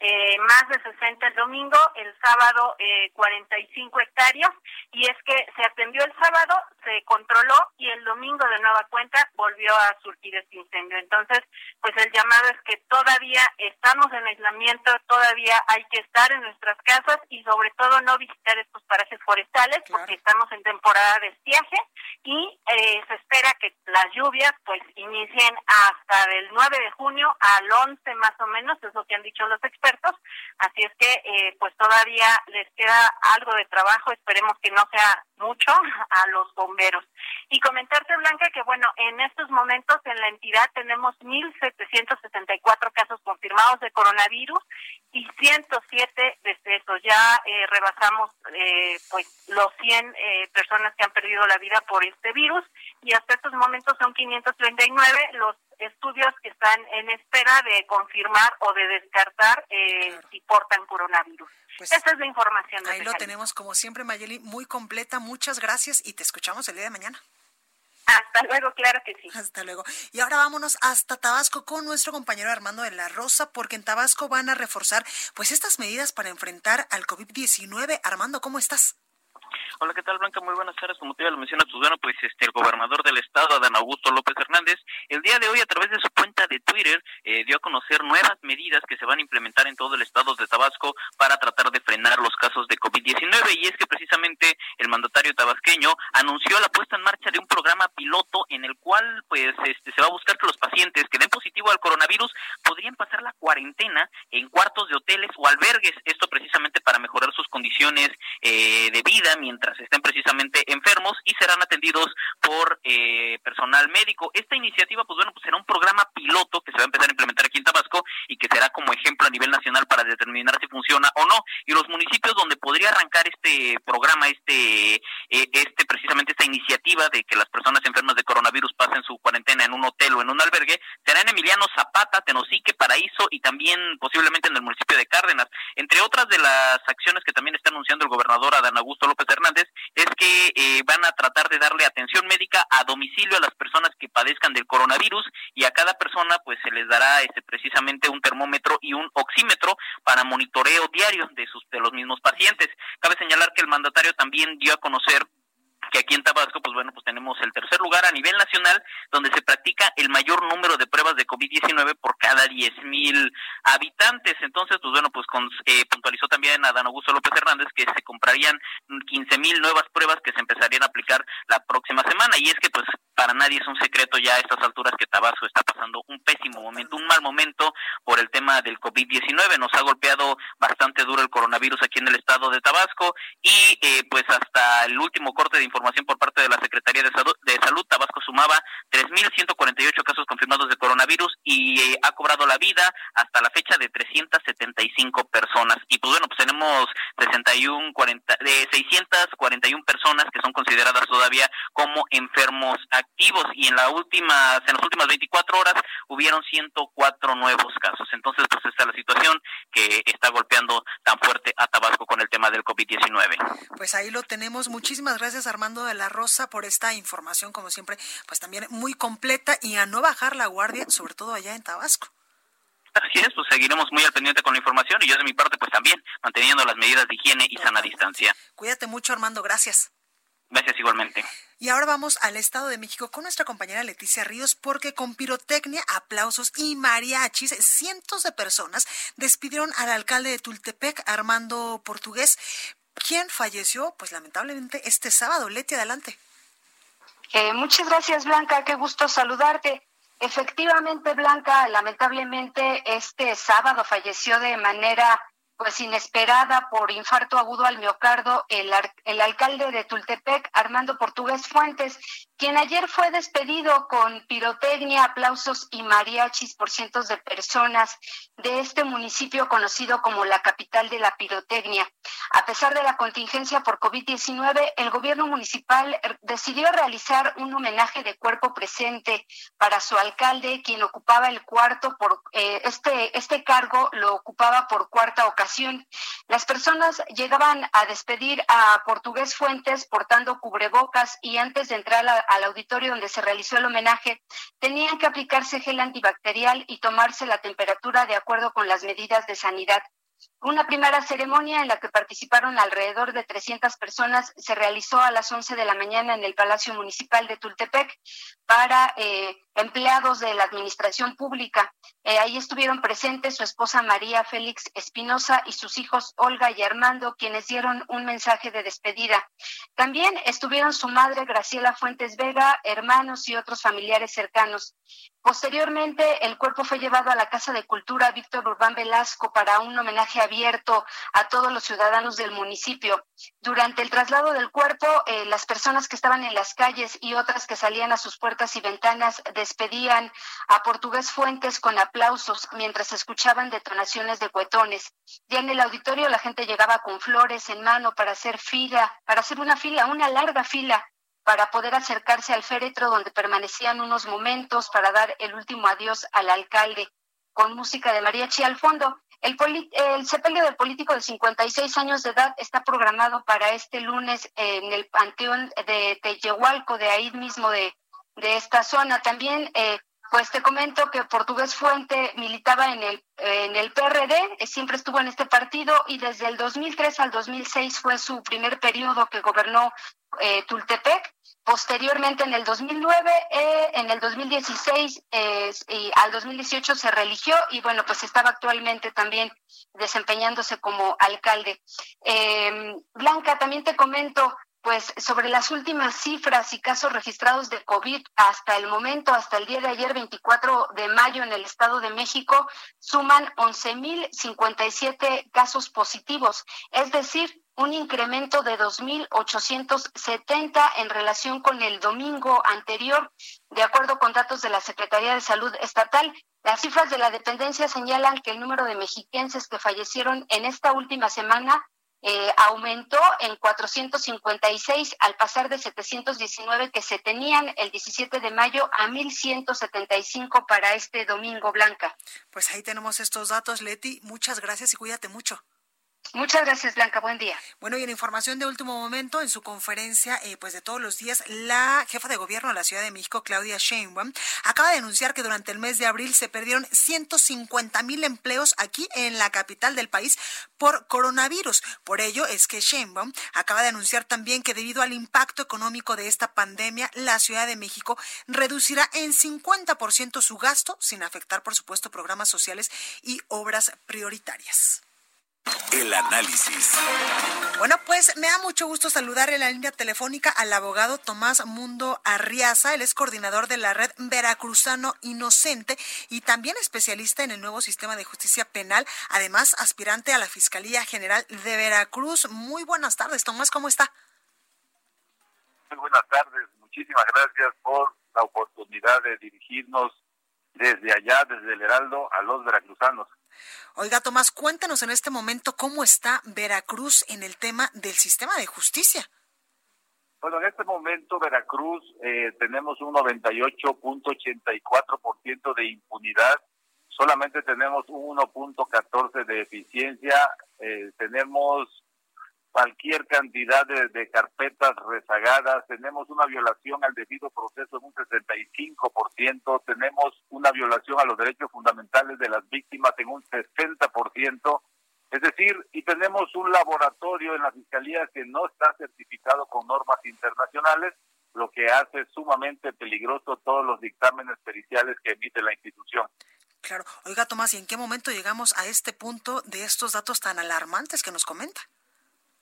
eh, más de 60 el domingo, el sábado eh, 45 hectáreas, y es que se atendió el sábado, se controló y el domingo de nueva cuenta volvió a surgir este incendio. Entonces, pues el llamado es que todavía estamos en aislamiento, todavía hay que estar en nuestras casas y sobre todo no visitar estos parajes forestales porque estamos en temporada de estiaje y eh, se espera que las lluvias pues inicien hasta el 9 de junio al 11 más o menos, es lo que han dicho los expertos así es que eh, pues todavía les queda algo de trabajo, esperemos que no sea mucho [LAUGHS] a los bomberos. Y comentarte, Blanca, que bueno, en estos momentos en la entidad tenemos 1.774 casos confirmados de coronavirus y 107 decesos. Ya eh, rebasamos eh, pues los 100 personas que han perdido la vida por este virus y hasta estos momentos son 539 los estudios que están en espera de confirmar o de descartar eh, si portan coronavirus. Pues Esa es la información. Ahí lo tenemos, como siempre, Mayeli, muy completa. Muchas gracias y te escuchamos el día de mañana. Hasta luego, claro que sí. Hasta luego. Y ahora vámonos hasta Tabasco con nuestro compañero Armando de la Rosa, porque en Tabasco van a reforzar pues estas medidas para enfrentar al COVID-19. Armando, ¿cómo estás? Hola, ¿qué tal, Blanca? Muy buenas tardes. Como tú ya lo mencionas, pues bueno, pues este, el gobernador del estado, Adán Augusto López Hernández, el día de hoy, a través de su cuenta de Twitter, eh, dio a conocer nuevas medidas que se van a implementar en todo el estado de Tabasco para tratar de frenar los casos de COVID-19. Y es que precisamente el mandatario tabasqueño anunció la puesta en marcha de un programa piloto en el cual, pues, este, se va a buscar que los pacientes que den positivo al coronavirus podrían pasar la cuarentena en cuartos de hoteles o albergues. Esto precisamente para mejorar sus condiciones eh, de vida mientras estén precisamente enfermos y serán atendidos por eh, personal médico. Esta iniciativa, pues bueno, pues será un programa piloto que se va a empezar a implementar aquí en Tabasco y que será como ejemplo a nivel nacional para determinar si funciona o no. Y los municipios donde podría arrancar este programa, este, eh, este precisamente esta iniciativa de que las personas enfermas de coronavirus pasen su cuarentena en un hotel o en un albergue, será en Emiliano Zapata, Tenosique, Paraíso y también posiblemente en el municipio de Cárdenas. Entre otras de las acciones que también está anunciando el gobernador Adán Augusto López Hernández es que eh, van a tratar de darle atención médica a domicilio a las personas que padezcan del coronavirus y a cada persona pues se les dará este precisamente un termómetro y un oxímetro para monitoreo diario de sus de los mismos pacientes. Cabe señalar que el mandatario también dio a conocer que aquí en Tabasco, pues bueno, pues tenemos el tercer lugar a nivel nacional, donde se practica el mayor número de pruebas de COVID-19 por cada 10 mil habitantes. Entonces, pues bueno, pues con, eh, puntualizó también Adán Augusto López Hernández que se comprarían 15 mil nuevas pruebas que se empezarían a aplicar la próxima semana. Y es que, pues, para nadie es un secreto ya a estas alturas que Tabasco está pasando un pésimo momento, un mal momento por el tema del COVID-19. Nos ha golpeado bastante duro el coronavirus aquí en el estado de Tabasco y, eh, pues, hasta el último corte de información información por parte de la Secretaría de Salud, de Salud Tabasco sumaba 3.148 casos confirmados de coronavirus y eh, ha cobrado la vida hasta la fecha de 375 personas. Y pues bueno, pues tenemos 61, 40, de 641 personas que son consideradas todavía como enfermos activos y en la última, en las últimas 24 horas hubieron 104 nuevos casos. Entonces, pues esta es la situación que está golpeando tan fuerte a Tabasco con el tema del COVID-19. Pues ahí lo tenemos. Muchísimas gracias, Armando de la Rosa por esta información, como siempre, pues también muy completa y a no bajar la guardia, sobre todo allá en Tabasco. Así es, pues seguiremos muy al pendiente con la información y yo de mi parte pues también manteniendo las medidas de higiene y sana distancia. Cuídate mucho Armando, gracias. Gracias igualmente. Y ahora vamos al Estado de México con nuestra compañera Leticia Ríos porque con pirotecnia, aplausos y mariachis, cientos de personas despidieron al alcalde de Tultepec, Armando Portugués, ¿Quién falleció, pues lamentablemente, este sábado. Leti, adelante. Eh, muchas gracias, Blanca. Qué gusto saludarte. Efectivamente, Blanca, lamentablemente este sábado falleció de manera pues inesperada por infarto agudo al miocardio el, el alcalde de Tultepec, Armando Portugués Fuentes, quien ayer fue despedido con pirotecnia, aplausos y mariachis por cientos de personas de este municipio conocido como la capital de la pirotecnia. A pesar de la contingencia por COVID-19, el gobierno municipal decidió realizar un homenaje de cuerpo presente para su alcalde, quien ocupaba el cuarto por eh, este este cargo lo ocupaba por cuarta ocasión. Las personas llegaban a despedir a Portugués Fuentes portando cubrebocas y antes de entrar a al auditorio donde se realizó el homenaje, tenían que aplicarse gel antibacterial y tomarse la temperatura de acuerdo con las medidas de sanidad. Una primera ceremonia en la que participaron alrededor de 300 personas se realizó a las 11 de la mañana en el Palacio Municipal de Tultepec para eh, empleados de la administración pública. Eh, ahí estuvieron presentes su esposa María Félix Espinosa y sus hijos Olga y Armando, quienes dieron un mensaje de despedida. También estuvieron su madre Graciela Fuentes Vega, hermanos y otros familiares cercanos. Posteriormente, el cuerpo fue llevado a la Casa de Cultura Víctor Urbán Velasco para un homenaje abierto a todos los ciudadanos del municipio. Durante el traslado del cuerpo, eh, las personas que estaban en las calles y otras que salían a sus puertas y ventanas despedían a Portugués Fuentes con aplausos mientras escuchaban detonaciones de cuetones. Ya en el auditorio la gente llegaba con flores en mano para hacer fila, para hacer una fila, una larga fila para poder acercarse al féretro donde permanecían unos momentos para dar el último adiós al alcalde con música de mariachi al fondo. El, el sepelio del político de 56 años de edad está programado para este lunes en el Panteón de Teyehualco, de ahí mismo de, de esta zona. También, eh, pues te comento que Portugués Fuente militaba en el, en el PRD, eh, siempre estuvo en este partido y desde el 2003 al 2006 fue su primer periodo que gobernó eh, Tultepec. Posteriormente, en el 2009, eh, en el 2016 y al 2018 se religió y bueno, pues estaba actualmente también desempeñándose como alcalde. Em, Blanca, también te comento, pues sobre las últimas cifras y casos registrados de COVID hasta el momento, hasta el día de ayer, 24 de mayo, en el Estado de México, suman 11.057 casos positivos, es decir, un incremento de 2.870 en relación con el domingo anterior, de acuerdo con datos de la Secretaría de Salud Estatal. Las cifras de la dependencia señalan que el número de mexiquenses que fallecieron en esta última semana eh, aumentó en 456 al pasar de 719 que se tenían el 17 de mayo a 1175 para este domingo, Blanca. Pues ahí tenemos estos datos, Leti. Muchas gracias y cuídate mucho. Muchas gracias, Blanca. Buen día. Bueno, y en información de último momento, en su conferencia, eh, pues de todos los días, la jefa de gobierno de la Ciudad de México, Claudia Sheinbaum, acaba de anunciar que durante el mes de abril se perdieron 150 mil empleos aquí en la capital del país por coronavirus. Por ello es que Sheinbaum acaba de anunciar también que debido al impacto económico de esta pandemia, la Ciudad de México reducirá en 50% su gasto, sin afectar, por supuesto, programas sociales y obras prioritarias. El análisis. Bueno, pues me da mucho gusto saludar en la línea telefónica al abogado Tomás Mundo Arriaza. Él es coordinador de la red Veracruzano Inocente y también especialista en el nuevo sistema de justicia penal, además aspirante a la Fiscalía General de Veracruz. Muy buenas tardes, Tomás, ¿cómo está? Muy buenas tardes, muchísimas gracias por la oportunidad de dirigirnos desde allá, desde el Heraldo, a los veracruzanos. Oiga, Tomás, cuéntanos en este momento cómo está Veracruz en el tema del sistema de justicia. Bueno, en este momento Veracruz eh, tenemos un 98.84% de impunidad, solamente tenemos un 1.14 de eficiencia, eh, tenemos cualquier cantidad de, carpetas rezagadas, tenemos una violación al debido proceso en un 65%, tenemos una violación a los derechos fundamentales de las víctimas en un 60%, es decir, y tenemos un laboratorio en la Fiscalía que no está certificado con normas internacionales, lo que hace sumamente peligroso todos los dictámenes periciales que emite la institución. Claro. Oiga, Tomás, ¿y en qué momento llegamos a este punto de estos datos tan alarmantes que nos comenta?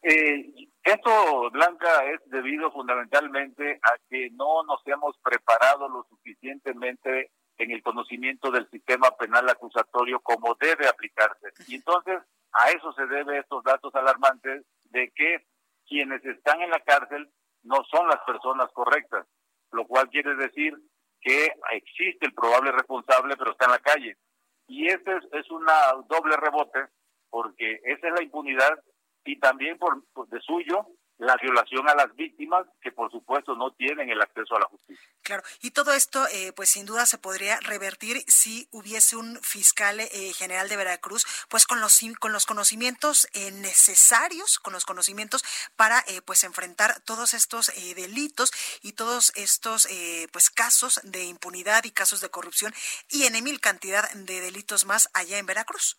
Eh, esto, Blanca, es debido fundamentalmente a que no nos hemos preparado lo suficientemente en el conocimiento del sistema penal acusatorio como debe aplicarse. Y entonces a eso se debe estos datos alarmantes de que quienes están en la cárcel no son las personas correctas. lo cual quiere decir que existe el probable responsable, pero está en la calle. Y ese es, es una doble rebote, porque esa es la impunidad y también por de suyo la violación a las víctimas que por supuesto no tienen el acceso a la justicia. Claro, y todo esto eh, pues sin duda se podría revertir si hubiese un fiscal eh, general de Veracruz pues con los con los conocimientos eh, necesarios, con los conocimientos para pues enfrentar todos estos delitos y todos estos pues casos de impunidad y casos de corrupción y en mil cantidad de delitos más allá en Veracruz.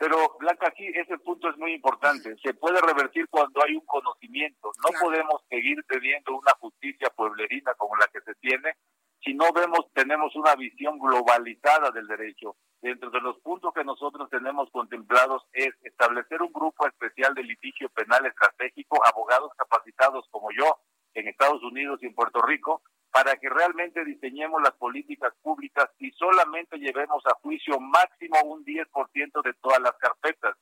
Pero, Blanca, aquí ese punto es muy importante. Se puede revertir cuando hay un conocimiento. No podemos seguir teniendo una justicia pueblerina como la que se tiene si no vemos, tenemos una visión globalizada del derecho. Dentro de los puntos que nosotros tenemos contemplados es establecer un grupo especial de litigio penal estratégico, abogados capacitados como yo en Estados Unidos y en Puerto Rico, para que realmente diseñemos las políticas públicas y solamente llevemos a juicio máximo un 10% de todas las carpetas.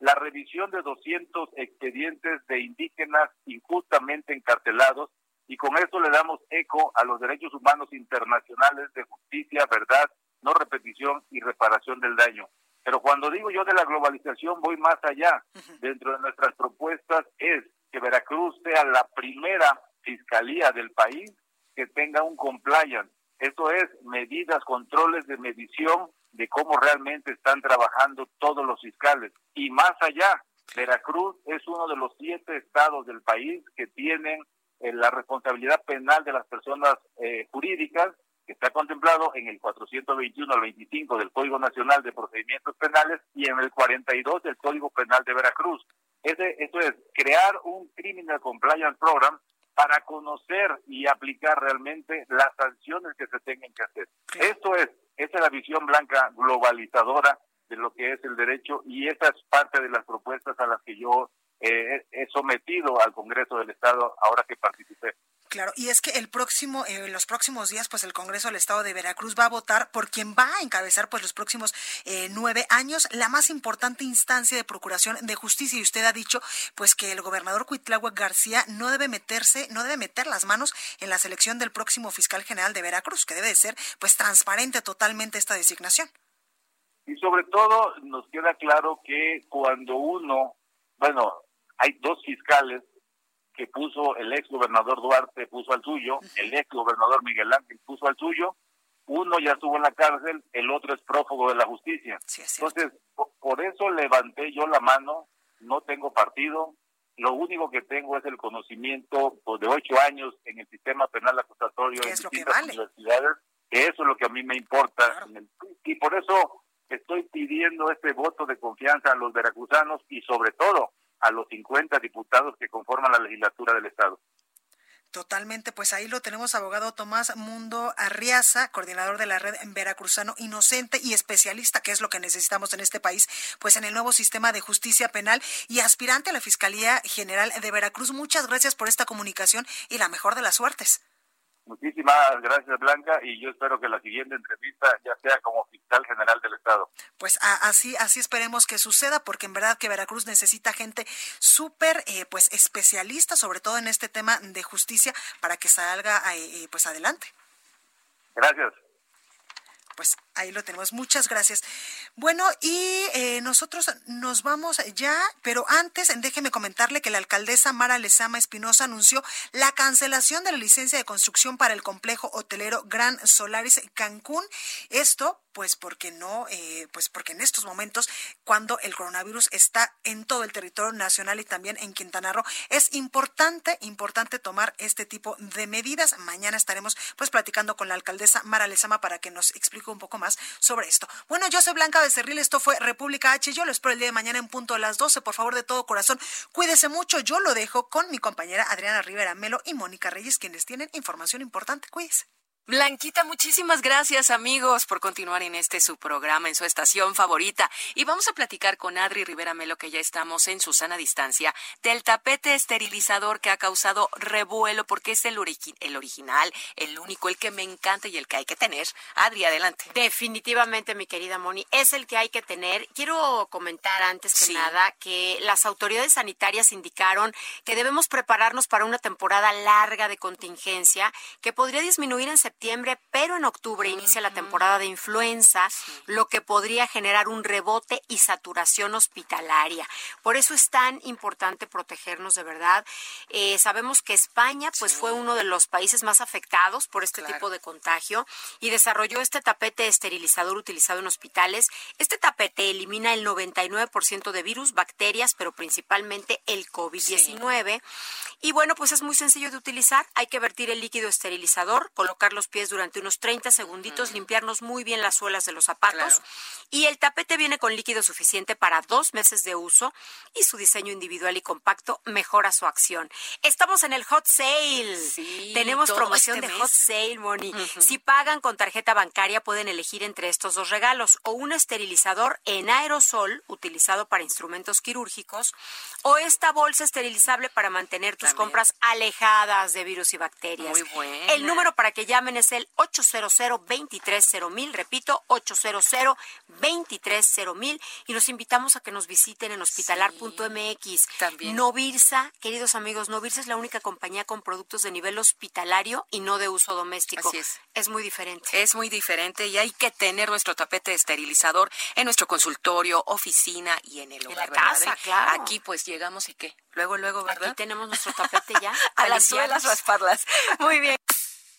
La revisión de 200 expedientes de indígenas injustamente encarcelados y con eso le damos eco a los derechos humanos internacionales de justicia, verdad, no repetición y reparación del daño. Pero cuando digo yo de la globalización voy más allá. Dentro de nuestras propuestas es que Veracruz sea la primera fiscalía del país que tenga un compliance. Esto es medidas, controles de medición de cómo realmente están trabajando todos los fiscales. Y más allá, Veracruz es uno de los siete estados del país que tienen eh, la responsabilidad penal de las personas eh, jurídicas, que está contemplado en el 421 al 25 del Código Nacional de Procedimientos Penales y en el 42 del Código Penal de Veracruz. Ese, esto es crear un Criminal Compliance Program para conocer y aplicar realmente las sanciones que se tengan que hacer. Esto es, esa es la visión blanca globalizadora de lo que es el derecho y esa es parte de las propuestas a las que yo eh, he sometido al Congreso del Estado ahora que participé. Claro, y es que el próximo, eh, los próximos días, pues el Congreso del Estado de Veracruz va a votar por quien va a encabezar, pues los próximos eh, nueve años, la más importante instancia de procuración de justicia. Y usted ha dicho, pues que el gobernador Cuitláhuac García no debe meterse, no debe meter las manos en la selección del próximo fiscal general de Veracruz, que debe de ser, pues transparente totalmente esta designación. Y sobre todo nos queda claro que cuando uno, bueno, hay dos fiscales que puso el ex gobernador Duarte, puso al suyo, el ex gobernador Miguel Ángel puso al suyo, uno ya estuvo en la cárcel, el otro es prófugo de la justicia. Entonces, por eso levanté yo la mano, no tengo partido, lo único que tengo es el conocimiento pues, de ocho años en el sistema penal acusatorio en distintas universidades, que eso es lo que a mí me importa. y por eso estoy pidiendo este voto de confianza a los veracruzanos y sobre todo a los 50 diputados que conforman la legislatura del Estado. Totalmente, pues ahí lo tenemos, abogado Tomás Mundo Arriaza, coordinador de la red Veracruzano Inocente y especialista, que es lo que necesitamos en este país, pues en el nuevo sistema de justicia penal y aspirante a la Fiscalía General de Veracruz. Muchas gracias por esta comunicación y la mejor de las suertes. Muchísimas gracias, Blanca, y yo espero que la siguiente entrevista ya sea como fiscal general del Estado. Pues así, así esperemos que suceda, porque en verdad que Veracruz necesita gente súper, eh, pues especialista, sobre todo en este tema de justicia, para que salga, eh, pues adelante. Gracias pues ahí lo tenemos. Muchas gracias. Bueno, y eh, nosotros nos vamos ya, pero antes déjeme comentarle que la alcaldesa Mara Lezama Espinosa anunció la cancelación de la licencia de construcción para el complejo hotelero Gran Solaris Cancún. Esto pues porque no, eh, pues porque en estos momentos, cuando el coronavirus está en todo el territorio nacional y también en Quintana Roo, es importante, importante tomar este tipo de medidas. Mañana estaremos pues platicando con la alcaldesa Mara Lezama para que nos explique un poco sobre esto. Bueno, yo soy Blanca Becerril, esto fue República H. Yo lo espero el día de mañana en punto a las 12. Por favor, de todo corazón, cuídese mucho. Yo lo dejo con mi compañera Adriana Rivera Melo y Mónica Reyes, quienes tienen información importante. Cuídese. Blanquita, muchísimas gracias amigos por continuar en este su programa, en su estación favorita. Y vamos a platicar con Adri Rivera Melo, que ya estamos en su sana distancia, del tapete esterilizador que ha causado revuelo, porque es el, el original, el único, el que me encanta y el que hay que tener. Adri, adelante. Definitivamente, mi querida Moni, es el que hay que tener. Quiero comentar antes que nada que las autoridades sanitarias indicaron que debemos prepararnos para una temporada larga de contingencia que podría disminuir en septiembre pero en octubre inicia la temporada de influenza, lo que podría generar un rebote y saturación hospitalaria. Por eso es tan importante protegernos de verdad. Eh, sabemos que España pues fue uno de los países más afectados por este tipo de contagio y desarrolló este tapete esterilizador utilizado en hospitales. Este tapete elimina el 99% de virus, bacterias, pero principalmente el COVID-19. Y bueno, pues es muy sencillo de utilizar. Hay que vertir el líquido esterilizador, colocar los pies durante unos 30 segunditos, limpiarnos muy bien las suelas de los zapatos. Y el tapete viene con líquido suficiente para dos meses de uso y su diseño individual y compacto mejora su acción. Estamos en el hot sale. Tenemos promoción este de hot sale, Moni. Si pagan con tarjeta bancaria pueden elegir entre estos dos regalos o un esterilizador en aerosol utilizado para instrumentos quirúrgicos o esta bolsa esterilizable para mantener tus compras alejadas de virus y bacterias. Muy bueno. El número para que llamen es el 800 mil repito, 800 mil y los invitamos a que nos visiten en hospitalar.mx. también. Novirsa, queridos amigos, Novirsa es la única compañía con productos de nivel hospitalario y no de uso doméstico. Así es. Es muy diferente. Es muy diferente y hay que tener nuestro tapete esterilizador en nuestro consultorio, oficina y en el hogar. En la casa, claro. Aquí pues llegamos y qué. Luego, luego, ¿verdad? Aquí tenemos nuestro tapete ya. [LAUGHS] a las suelas rasparlas. [LAUGHS] Muy bien.